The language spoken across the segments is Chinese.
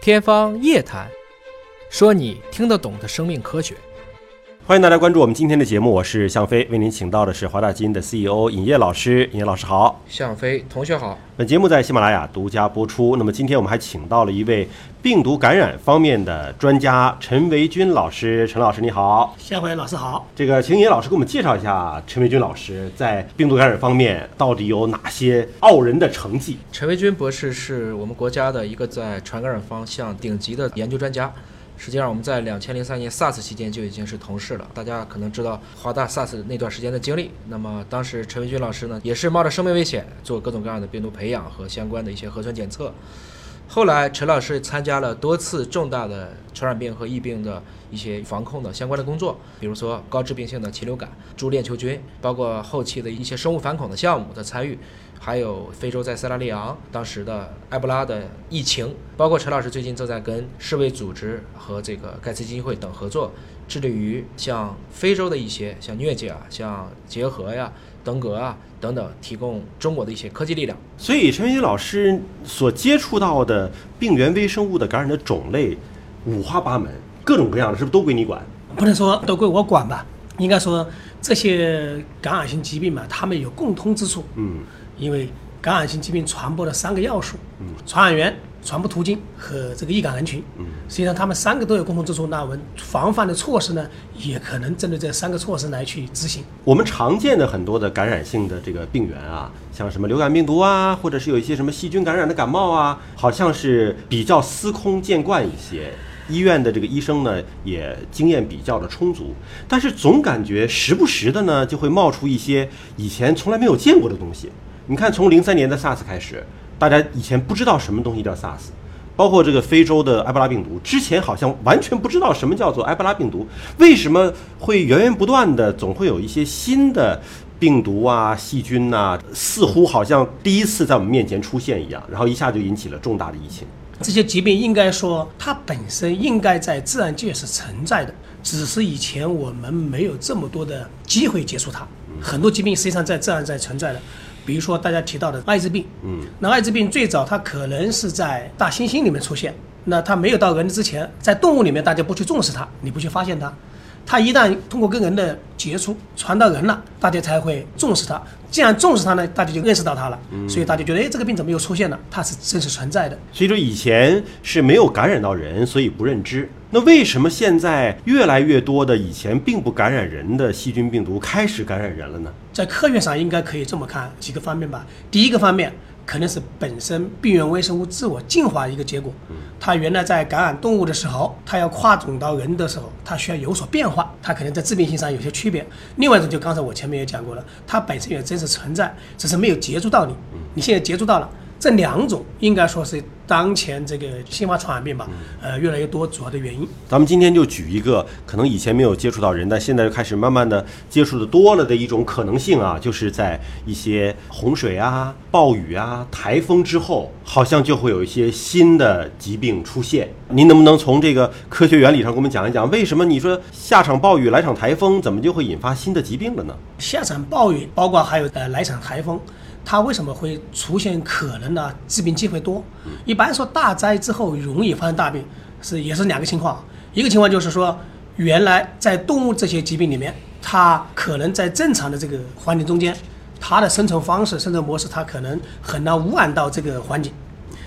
天方夜谭，说你听得懂的生命科学。欢迎大家关注我们今天的节目，我是向飞，为您请到的是华大基因的 CEO 尹烨老师。尹烨老师好，向飞同学好。本节目在喜马拉雅独家播出。那么今天我们还请到了一位病毒感染方面的专家陈维军老师。陈老师你好，向飞老师好。这个请尹烨老师给我们介绍一下陈维军老师在病毒感染方面到底有哪些傲人的成绩？陈维军博士是我们国家的一个在传感染方向顶级的研究专家。实际上，我们在两千零三年 SARS 期间就已经是同事了。大家可能知道华大 SARS 那段时间的经历。那么当时陈文军老师呢，也是冒着生命危险做各种各样的病毒培养和相关的一些核酸检测。后来，陈老师参加了多次重大的传染病和疫病的一些防控的相关的工作，比如说高致病性的禽流感、猪链球菌，包括后期的一些生物反恐的项目的参与。还有非洲在塞拉利昂当时的埃博拉的疫情，包括陈老师最近正在跟世卫组织和这个盖茨基金会等合作，致力于像非洲的一些像疟疾啊、像结核呀、登革啊等等提供中国的一些科技力量。所以陈云军老师所接触到的病原微生物的感染的种类五花八门，各种各样的，是不是都归你管？不能说都归我管吧，应该说这些感染性疾病嘛，它们有共通之处。嗯。因为感染性疾病传播的三个要素，嗯，传染源、传播途径和这个易感人群，嗯，实际上他们三个都有共同之处。那我们防范的措施呢，也可能针对这三个措施来去执行。我们常见的很多的感染性的这个病源啊，像什么流感病毒啊，或者是有一些什么细菌感染的感冒啊，好像是比较司空见惯一些。医院的这个医生呢，也经验比较的充足，但是总感觉时不时的呢，就会冒出一些以前从来没有见过的东西。你看，从零三年的 SARS 开始，大家以前不知道什么东西叫 SARS，包括这个非洲的埃博拉病毒，之前好像完全不知道什么叫做埃博拉病毒。为什么会源源不断的总会有一些新的病毒啊、细菌呐，似乎好像第一次在我们面前出现一样，然后一下就引起了重大的疫情。这些疾病应该说它本身应该在自然界是存在的，只是以前我们没有这么多的机会接触它。很多疾病实际上在自然在存在的。比如说大家提到的艾滋病，嗯，那艾滋病最早它可能是在大猩猩里面出现，那它没有到人之前，在动物里面大家不去重视它，你不去发现它，它一旦通过跟人的接触传到人了，大家才会重视它。既然重视它呢，大家就认识到它了，所以大家觉得，哎，这个病怎么又出现了？它是真实存在的。所以说以前是没有感染到人，所以不认知。那为什么现在越来越多的以前并不感染人的细菌病毒开始感染人了呢？在科学上应该可以这么看几个方面吧。第一个方面可能是本身病原微生物自我进化的一个结果，它原来在感染动物的时候，它要跨种到人的时候，它需要有所变化，它可能在致病性上有些区别。另外一种就刚才我前面也讲过了，它本身也真实存在，只是没有接触到你，你现在接触到了。这两种应该说是当前这个新发传染病吧，呃，越来越多主要的原因。咱们今天就举一个可能以前没有接触到人，但现在开始慢慢的接触的多了的一种可能性啊，就是在一些洪水啊、暴雨啊、台风之后，好像就会有一些新的疾病出现。您能不能从这个科学原理上给我们讲一讲，为什么你说下场暴雨来场台风，怎么就会引发新的疾病了呢？下场暴雨，包括还有呃来场台风。它为什么会出现可能呢？致病机会多。一般说大灾之后容易发生大病，是也是两个情况。一个情况就是说，原来在动物这些疾病里面，它可能在正常的这个环境中间，它的生存方式、生存模式，它可能很难污染到这个环境。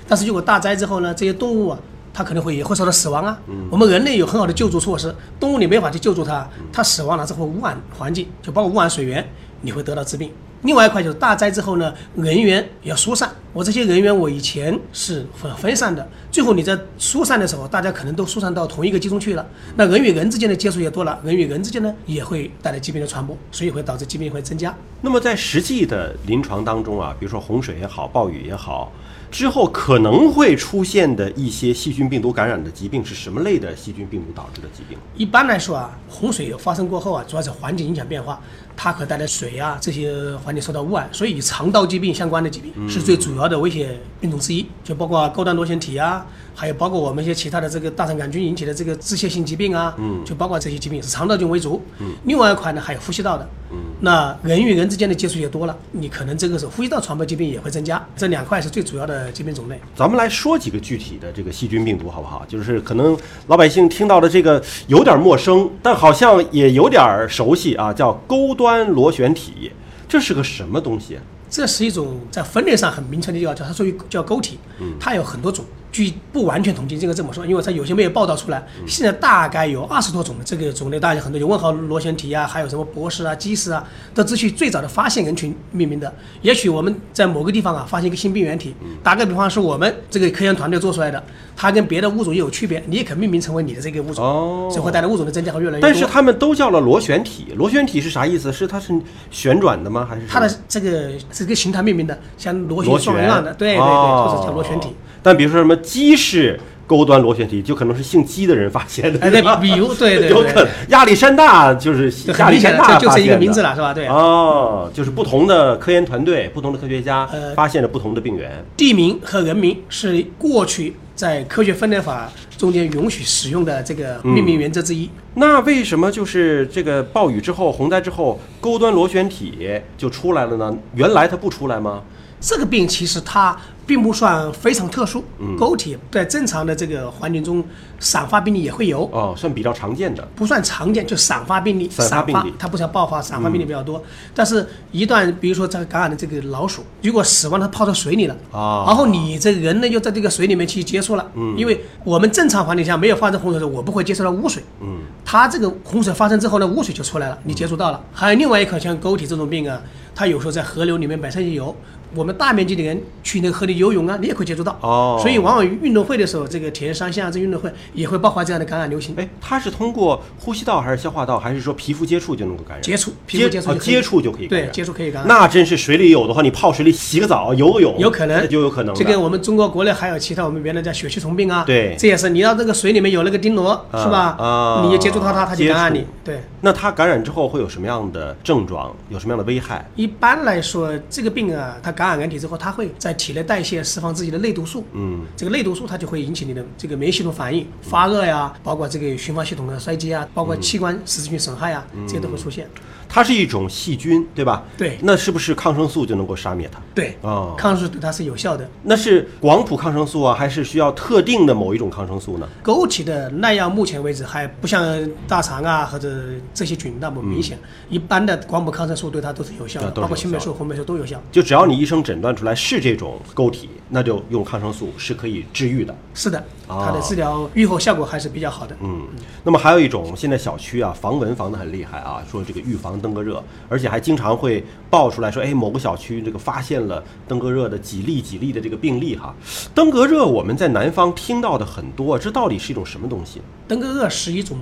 但是如果大灾之后呢，这些动物啊，它可能会也会受到死亡啊。我们人类有很好的救助措施，动物你没法去救助它，它死亡了之后污染环境，就包括污染水源，你会得到致病。另外一块就是大灾之后呢，人员要疏散。我这些人员，我以前是分分散的，最后你在疏散的时候，大家可能都疏散到同一个集中去了。那人与人之间的接触也多了，人与人之间呢也会带来疾病的传播，所以会导致疾病会增加。那么在实际的临床当中啊，比如说洪水也好，暴雨也好。之后可能会出现的一些细菌病毒感染的疾病是什么类的细菌病毒导致的疾病？一般来说啊，洪水发生过后啊，主要是环境影响变化，它可带来水啊这些环境受到污染，所以与肠道疾病相关的疾病是最主要的危险病毒之一，就包括高端螺旋体啊，还有包括我们一些其他的这个大肠杆菌引起的这个致谢性疾病啊，嗯，就包括这些疾病是肠道菌为主，嗯，另外一块呢还有呼吸道的，嗯，那人与人之间的接触也多了，你可能这个时候呼吸道传播疾病也会增加，这两块是最主要的。的疾病种类。咱们来说几个具体的这个细菌病毒好不好？就是可能老百姓听到的这个有点陌生，但好像也有点熟悉啊，叫钩端螺旋体，这是个什么东西？这是一种在分类上很明确的叫叫它属于叫钩体，它有很多种。据不完全统计，这个这么说，因为它有些没有报道出来。现在大概有二十多种的这个种类，大家很多有问号螺旋体啊，还有什么博士啊、基石啊，都只许最早的发现人群命名的。也许我们在某个地方啊发现一个新病原体，打个比方是我们这个科研团队做出来的，它跟别的物种也有区别，你也可命名成为你的这个物种，哦所以会带来物种的增加和越来越多。但是他们都叫了螺旋体，螺旋体是啥意思？是它是旋转的吗？还是它的这个这个形态命名的，像螺螺旋旋状一样的，对对对，哦就是叫螺旋体。但比如说什么鸡是钩端螺旋体，就可能是姓鸡的人发现的，哎，对吧，比比如对对有可能，亚历山大就是亚历山大就就这一个名字了，是吧？对。哦，就是不同的科研团队、不同的科学家呃发现了不同的病源。地名和人名是过去在科学分类法中间允许使用的这个命名原则之一。那为什么就是这个暴雨之后、洪灾之后，钩端螺旋体就出来了呢？原来它不出来吗？这个病其实它并不算非常特殊，嗯。钩体在正常的这个环境中散发病例也会有。哦，算比较常见的。不算常见，就散发病例，散发病例。嗯它不像爆发，散发病例比较多。但是，一旦比如说这个感染的这个老鼠，如果死亡，它泡到水里了，啊。然后你这个人呢又在这个水里面去接触了，嗯。因为我们正常环境下没有发生洪水的时候，我不会接触到污水，嗯，它这个洪水发生之后呢，污水就出来了，你接触到了。还有另外一款像钩体这种病啊，它有时候在河流里面本身就有，我们大面积的人去那个河里游泳啊，你也可以接触到。哦所以往往运动会的时候，这个铁人三项啊，这运动会也会爆发这样的感染流行。哎，它是通过呼吸道还是消化道，还是说皮肤接触就能够感染？接触皮肤接触接触就可以感对。接触可以感染。那真是水里有的话，你泡水里洗个澡、游个泳，有可能就有可能。这个我们中国国内还有其他我们原来叫血气虫病啊，对这也是你要这个水里面有那个钉螺，啊是吧？啊你一接触到它，它就感染，你对。那它感染之后会有什么样的症状？有什么样的危害？一般来说，这个病啊，它感染人体之后，它会在体内代谢释放自己的类毒素，嗯，这个类毒素它就会引起你的这个免疫系统反应，发热呀，包括这个循环系统的衰竭啊，包括器官实质性损害啊，这些都会出现。它是一种细菌，对吧？对那是不是抗生素就能够杀灭它？对，啊抗生素对它是有效的。那是广谱抗生素啊，还是需要特定的某一种抗生素呢？枸杞的耐药目前为止还不像大肠啊或者这些菌那么明显，一般的广谱抗生素对它都是有效的，包括青霉素、红霉素都有效。就只要你医生诊断出来是这种枸体，那就用抗生素是可以治愈的。是的，哦它的治疗愈后效果还是比较好的。嗯，那么还有一种，现在小区啊防蚊防得很厉害啊，说这个预防登革热，而且还经常会爆出来说，哎，某个小区这个发现了登革热的几例几例的这个病例哈。登革热我们在南方听到的很多，这到底是一种什么东西？登革热是一种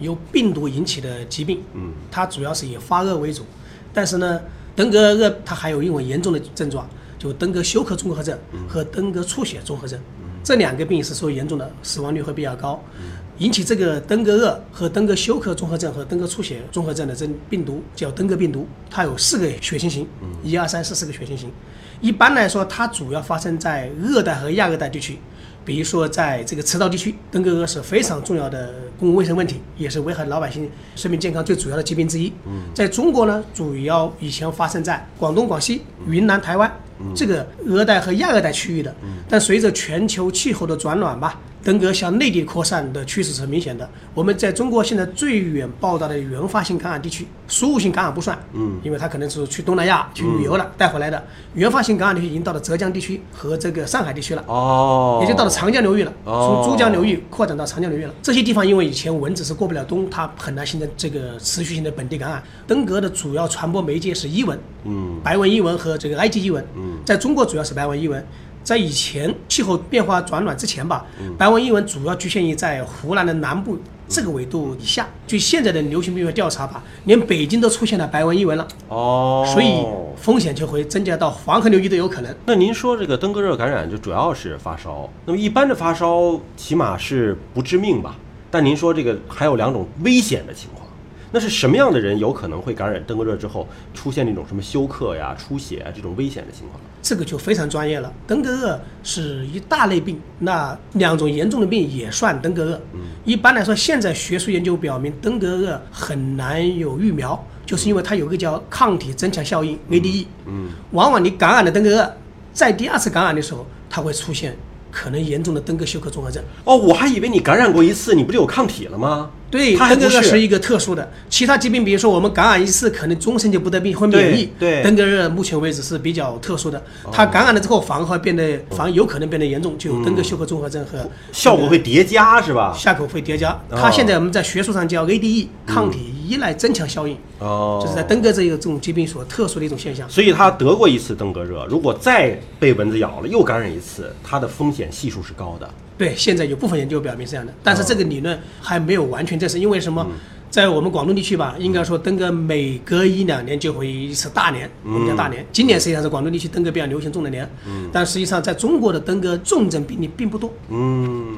由病毒引起的疾病，嗯，它主要是以发热为主，但是呢，登革热它还有一种严重的症状，就登革休克综合症和登革出血综合症，这两个病是属于严重的，死亡率会比较高。引起这个登革热和登革休克综合症和登革出血综合症的这病毒叫登革病毒，它有四个血清型，一二三四四个血清型。一般来说，它主要发生在热带和亚热带地区，比如说在这个赤道地区，登革热是非常重要的公共卫生问题，也是危害老百姓生命健康最主要的疾病之一。在中国呢，主要以前发生在广东、广西、云南、台湾这个热带和亚热带区域的，但随着全球气候的转暖吧。登革向内地扩散的趋势是很明显的。我们在中国现在最远报道的原发性感染地区，输入性感染不算，嗯，因为它可能是去东南亚去旅游了、带回来的。原发性感染地区已经到了浙江地区和这个上海地区了。哦，已经到了长江流域了，哦从珠江流域扩展到长江流域了。这些地方因为以前蚊子是过不了冬，它很难形成这个持续性的本地感染。登革的主要传播媒介是伊蚊，嗯白纹伊蚊和这个埃及伊蚊。嗯在中国主要是白纹伊蚊。在以前气候变化转暖之前吧，嗯白纹伊蚊主要局限于在湖南的南部这个纬度以下。据现在的流行病学调查吧，连北京都出现了白纹伊蚊了，哦，所以风险就会增加到黄河流域都有可能。那您说这个登革热感染就主要是发烧，那么一般的发烧起码是不致命吧？但您说这个还有两种危险的情况，那是什么样的人有可能会感染登革热之后出现那种什么休克呀、出血啊这种危险的情况？这个就非常专业了。登革热是一大类病，那两种严重的病也算登革热。一般来说，现在学术研究表明，登革热很难有疫苗，就是因为它有个叫抗体增强效应 ADE。嗯，往往你感染了登革热，在第二次感染的时候，它会出现可能严重的登革休克综合症。哦，我还以为你感染过一次，你不就有抗体了吗？对，登革热是一个特殊的，其他疾病，比如说我们感染一次，可能终身就不得病，会免疫。对对登革热目前为止是比较特殊的，它感染了之后反而会变得，反而有可能变得严重，就有登革休克综合症和效果会叠加是吧？下口会叠加。哦它现在我们在学术上叫 ADE 抗体依赖增强效应，哦，就是在登革这一个这种疾病所特殊的一种现象。所以他得过一次登革热，如果再被蚊子咬了，又感染一次，它的风险系数是高的。对，现在有部分研究表明是这样的，但是这个理论还没有完全证实，因为什么？在我们广东地区吧，应该说登革每隔一两年就会一次大年，我们叫大年。今年实际上是广东地区登革比较流行重的年，但实际上在中国的登革重症病例并不多。嗯，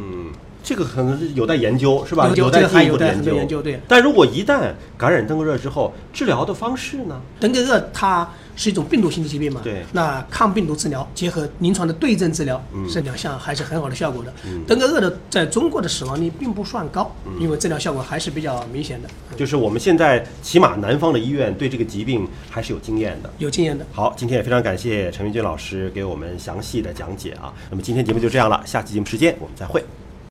这个可能是有待研究，是吧？有待进一步的研究。研究对但如果一旦感染登革热之后，治疗的方式呢？登革热它是一种病毒性的疾病嘛，对那抗病毒治疗结合临床的对症治疗，嗯是两项还是很好的效果的。登革热的在中国的死亡率并不算高，嗯因为治疗效果还是比较明显的，就是我们现在起码南方的医院对这个疾病还是有经验的。有经验的。好，今天也非常感谢陈明军老师给我们详细的讲解啊。那么今天节目就这样了，下期节目时间我们再会。